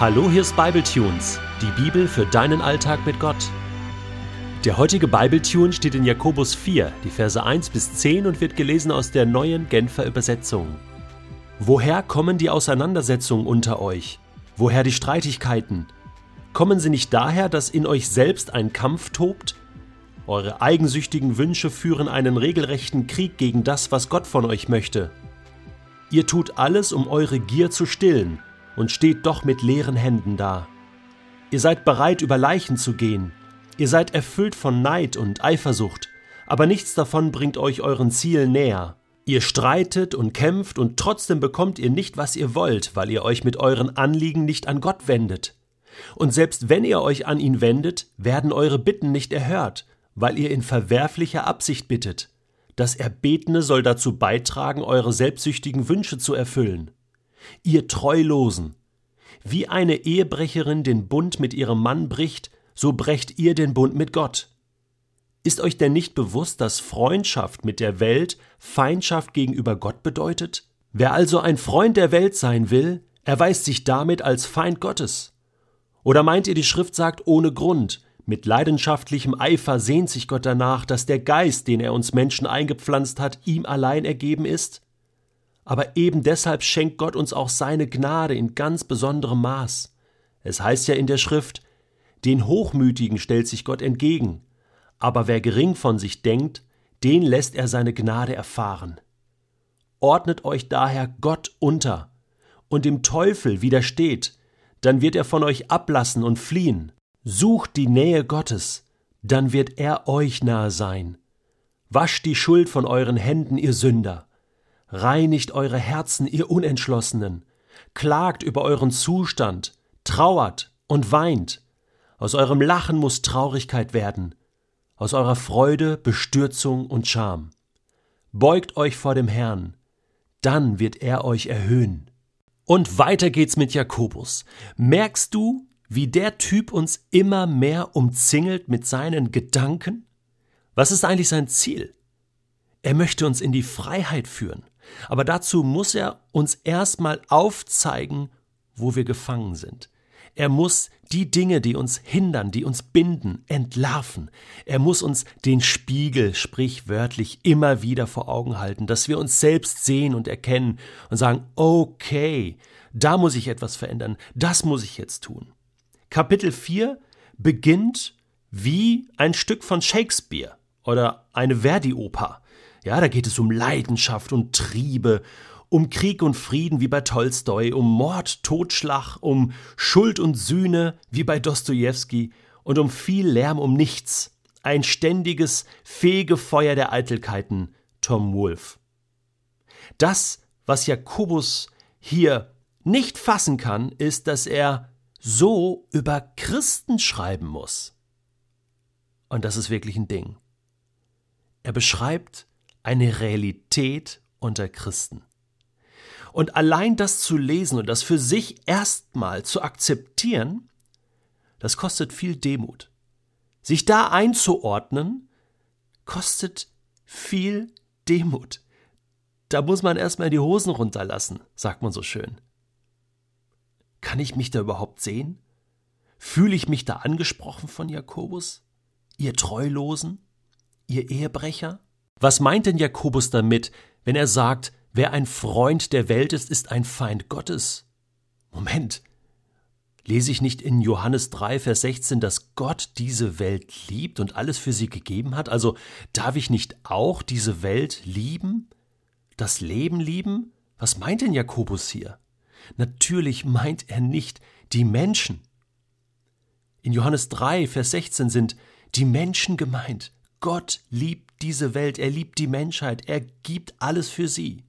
Hallo, hier ist Bibletunes, die Bibel für deinen Alltag mit Gott. Der heutige Bibletune steht in Jakobus 4, die Verse 1 bis 10 und wird gelesen aus der neuen Genfer Übersetzung. Woher kommen die Auseinandersetzungen unter euch? Woher die Streitigkeiten? Kommen sie nicht daher, dass in euch selbst ein Kampf tobt? Eure eigensüchtigen Wünsche führen einen regelrechten Krieg gegen das, was Gott von euch möchte. Ihr tut alles, um eure Gier zu stillen und steht doch mit leeren Händen da. Ihr seid bereit, über Leichen zu gehen. Ihr seid erfüllt von Neid und Eifersucht, aber nichts davon bringt euch euren Zielen näher. Ihr streitet und kämpft und trotzdem bekommt ihr nicht, was ihr wollt, weil ihr euch mit euren Anliegen nicht an Gott wendet. Und selbst wenn ihr euch an ihn wendet, werden eure Bitten nicht erhört, weil ihr in verwerflicher Absicht bittet. Das Erbetene soll dazu beitragen, eure selbstsüchtigen Wünsche zu erfüllen. Ihr Treulosen, wie eine Ehebrecherin den Bund mit ihrem Mann bricht, so brecht ihr den Bund mit Gott. Ist euch denn nicht bewusst, dass Freundschaft mit der Welt Feindschaft gegenüber Gott bedeutet? Wer also ein Freund der Welt sein will, erweist sich damit als Feind Gottes. Oder meint ihr, die Schrift sagt ohne Grund, mit leidenschaftlichem Eifer sehnt sich Gott danach, dass der Geist, den er uns Menschen eingepflanzt hat, ihm allein ergeben ist? Aber eben deshalb schenkt Gott uns auch seine Gnade in ganz besonderem Maß. Es heißt ja in der Schrift, den Hochmütigen stellt sich Gott entgegen, aber wer gering von sich denkt, den lässt er seine Gnade erfahren. Ordnet euch daher Gott unter und dem Teufel widersteht, dann wird er von euch ablassen und fliehen. Sucht die Nähe Gottes, dann wird er euch nahe sein. Wascht die Schuld von euren Händen, ihr Sünder. Reinigt eure Herzen, ihr Unentschlossenen. Klagt über euren Zustand, trauert und weint. Aus eurem Lachen muss Traurigkeit werden, aus eurer Freude Bestürzung und Scham. Beugt euch vor dem Herrn, dann wird er euch erhöhen. Und weiter geht's mit Jakobus. Merkst du, wie der Typ uns immer mehr umzingelt mit seinen Gedanken? Was ist eigentlich sein Ziel? Er möchte uns in die Freiheit führen. Aber dazu muss er uns erstmal aufzeigen, wo wir gefangen sind. Er muss die Dinge, die uns hindern, die uns binden, entlarven. Er muss uns den Spiegel sprichwörtlich immer wieder vor Augen halten, dass wir uns selbst sehen und erkennen und sagen, okay, da muss ich etwas verändern, das muss ich jetzt tun. Kapitel 4 beginnt wie ein Stück von Shakespeare oder eine Verdi-Oper. Ja, da geht es um Leidenschaft und Triebe, um Krieg und Frieden wie bei Tolstoi, um Mord, Totschlag, um Schuld und Sühne wie bei Dostojewski und um viel Lärm um nichts. Ein ständiges Fegefeuer der Eitelkeiten, Tom Wolfe. Das, was Jakobus hier nicht fassen kann, ist, dass er so über Christen schreiben muss. Und das ist wirklich ein Ding. Er beschreibt eine Realität unter Christen. Und allein das zu lesen und das für sich erstmal zu akzeptieren, das kostet viel Demut. Sich da einzuordnen, kostet viel Demut. Da muss man erstmal die Hosen runterlassen, sagt man so schön. Kann ich mich da überhaupt sehen? Fühle ich mich da angesprochen von Jakobus? Ihr Treulosen? Ihr Ehebrecher? Was meint denn Jakobus damit, wenn er sagt, wer ein Freund der Welt ist, ist ein Feind Gottes? Moment. Lese ich nicht in Johannes 3, Vers 16, dass Gott diese Welt liebt und alles für sie gegeben hat? Also darf ich nicht auch diese Welt lieben? Das Leben lieben? Was meint denn Jakobus hier? Natürlich meint er nicht die Menschen. In Johannes 3, Vers 16 sind die Menschen gemeint. Gott liebt diese Welt, er liebt die Menschheit, er gibt alles für sie.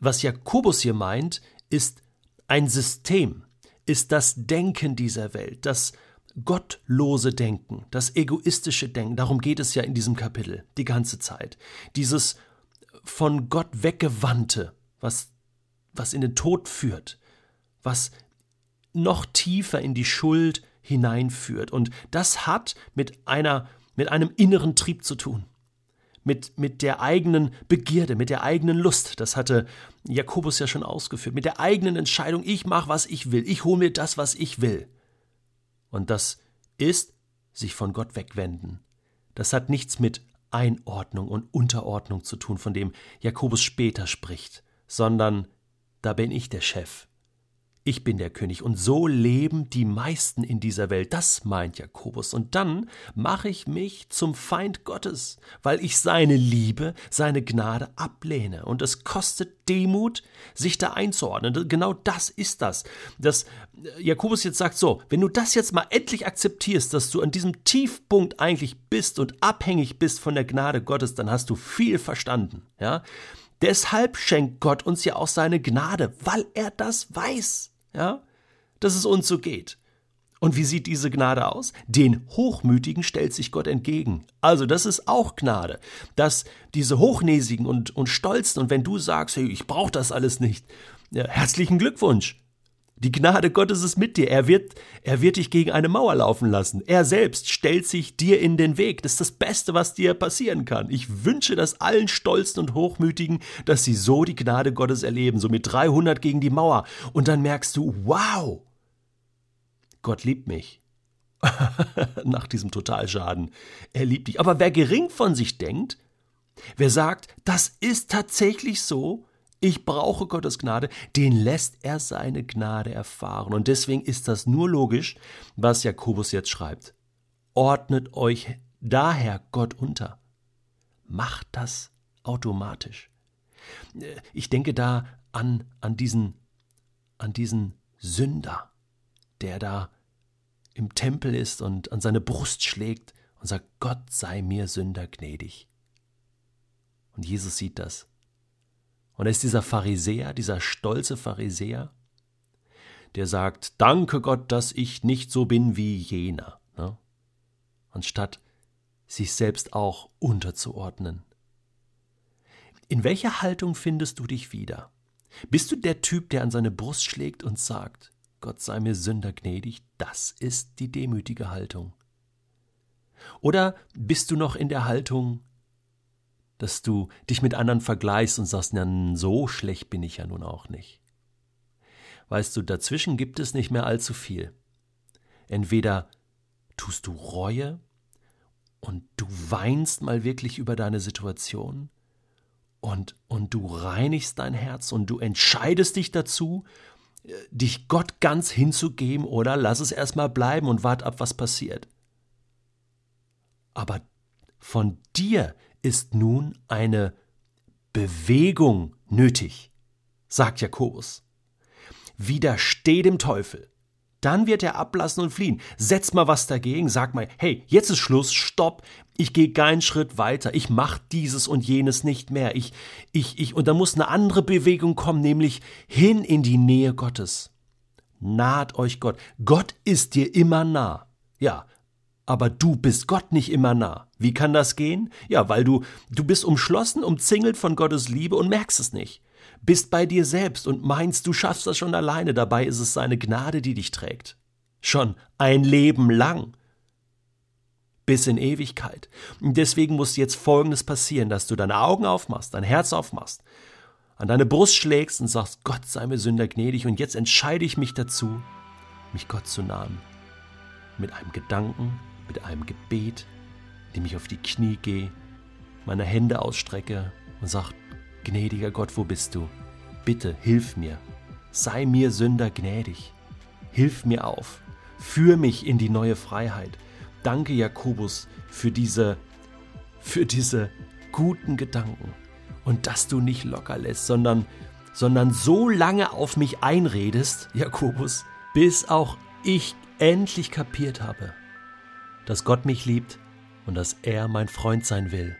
Was Jakobus hier meint, ist ein System, ist das Denken dieser Welt, das gottlose Denken, das egoistische Denken, darum geht es ja in diesem Kapitel die ganze Zeit. Dieses von Gott weggewandte, was, was in den Tod führt, was noch tiefer in die Schuld hineinführt. Und das hat mit einer mit einem inneren Trieb zu tun, mit, mit der eigenen Begierde, mit der eigenen Lust. Das hatte Jakobus ja schon ausgeführt. Mit der eigenen Entscheidung, ich mache, was ich will. Ich hole mir das, was ich will. Und das ist sich von Gott wegwenden. Das hat nichts mit Einordnung und Unterordnung zu tun, von dem Jakobus später spricht, sondern da bin ich der Chef ich bin der König. Und so leben die meisten in dieser Welt. Das meint Jakobus. Und dann mache ich mich zum Feind Gottes, weil ich seine Liebe, seine Gnade ablehne. Und es kostet Demut, sich da einzuordnen. Genau das ist das. Dass Jakobus jetzt sagt, so, wenn du das jetzt mal endlich akzeptierst, dass du an diesem Tiefpunkt eigentlich bist und abhängig bist von der Gnade Gottes, dann hast du viel verstanden. Ja? Deshalb schenkt Gott uns ja auch seine Gnade, weil er das weiß ja, dass es uns so geht. Und wie sieht diese Gnade aus? Den Hochmütigen stellt sich Gott entgegen. Also das ist auch Gnade, dass diese Hochnäsigen und, und Stolzen, und wenn du sagst, hey, ich brauche das alles nicht, ja, herzlichen Glückwunsch. Die Gnade Gottes ist mit dir. Er wird, er wird dich gegen eine Mauer laufen lassen. Er selbst stellt sich dir in den Weg. Das ist das Beste, was dir passieren kann. Ich wünsche das allen Stolzen und Hochmütigen, dass sie so die Gnade Gottes erleben, so mit 300 gegen die Mauer. Und dann merkst du, wow, Gott liebt mich. Nach diesem Totalschaden. Er liebt dich. Aber wer gering von sich denkt, wer sagt, das ist tatsächlich so, ich brauche Gottes Gnade, den lässt er seine Gnade erfahren. Und deswegen ist das nur logisch, was Jakobus jetzt schreibt. Ordnet euch daher Gott unter. Macht das automatisch. Ich denke da an, an, diesen, an diesen Sünder, der da im Tempel ist und an seine Brust schlägt und sagt, Gott sei mir Sünder gnädig. Und Jesus sieht das und er ist dieser Pharisäer, dieser stolze Pharisäer, der sagt, danke Gott, dass ich nicht so bin wie jener, ne? anstatt sich selbst auch unterzuordnen. In welcher Haltung findest du dich wieder? Bist du der Typ, der an seine Brust schlägt und sagt, Gott sei mir Sünder gnädig, das ist die demütige Haltung. Oder bist du noch in der Haltung, dass du dich mit anderen vergleichst und sagst, na, so schlecht bin ich ja nun auch nicht. Weißt du, dazwischen gibt es nicht mehr allzu viel. Entweder tust du Reue und du weinst mal wirklich über deine Situation und, und du reinigst dein Herz und du entscheidest dich dazu, äh, dich Gott ganz hinzugeben oder lass es erstmal bleiben und wart ab, was passiert. Aber von dir ist nun eine Bewegung nötig, sagt Jakobus. Widersteh dem Teufel. Dann wird er ablassen und fliehen. Setz mal was dagegen, sag mal, hey, jetzt ist Schluss, stopp, ich gehe keinen Schritt weiter, ich mach dieses und jenes nicht mehr. Ich, ich, ich, und da muss eine andere Bewegung kommen, nämlich hin in die Nähe Gottes. Naht euch Gott. Gott ist dir immer nah. Ja, aber du bist Gott nicht immer nah. Wie kann das gehen? Ja, weil du, du bist umschlossen, umzingelt von Gottes Liebe und merkst es nicht. Bist bei dir selbst und meinst, du schaffst das schon alleine. Dabei ist es seine Gnade, die dich trägt. Schon ein Leben lang. Bis in Ewigkeit. Und deswegen muss jetzt Folgendes passieren, dass du deine Augen aufmachst, dein Herz aufmachst, an deine Brust schlägst und sagst, Gott sei mir Sünder gnädig und jetzt entscheide ich mich dazu, mich Gott zu nahen. Mit einem Gedanken, mit einem Gebet, indem ich auf die Knie gehe, meine Hände ausstrecke und sage, gnädiger Gott, wo bist du? Bitte hilf mir, sei mir Sünder gnädig, hilf mir auf, führ mich in die neue Freiheit. Danke Jakobus für diese, für diese guten Gedanken und dass du nicht locker lässt, sondern, sondern so lange auf mich einredest, Jakobus, bis auch ich endlich kapiert habe, dass Gott mich liebt und dass er mein Freund sein will.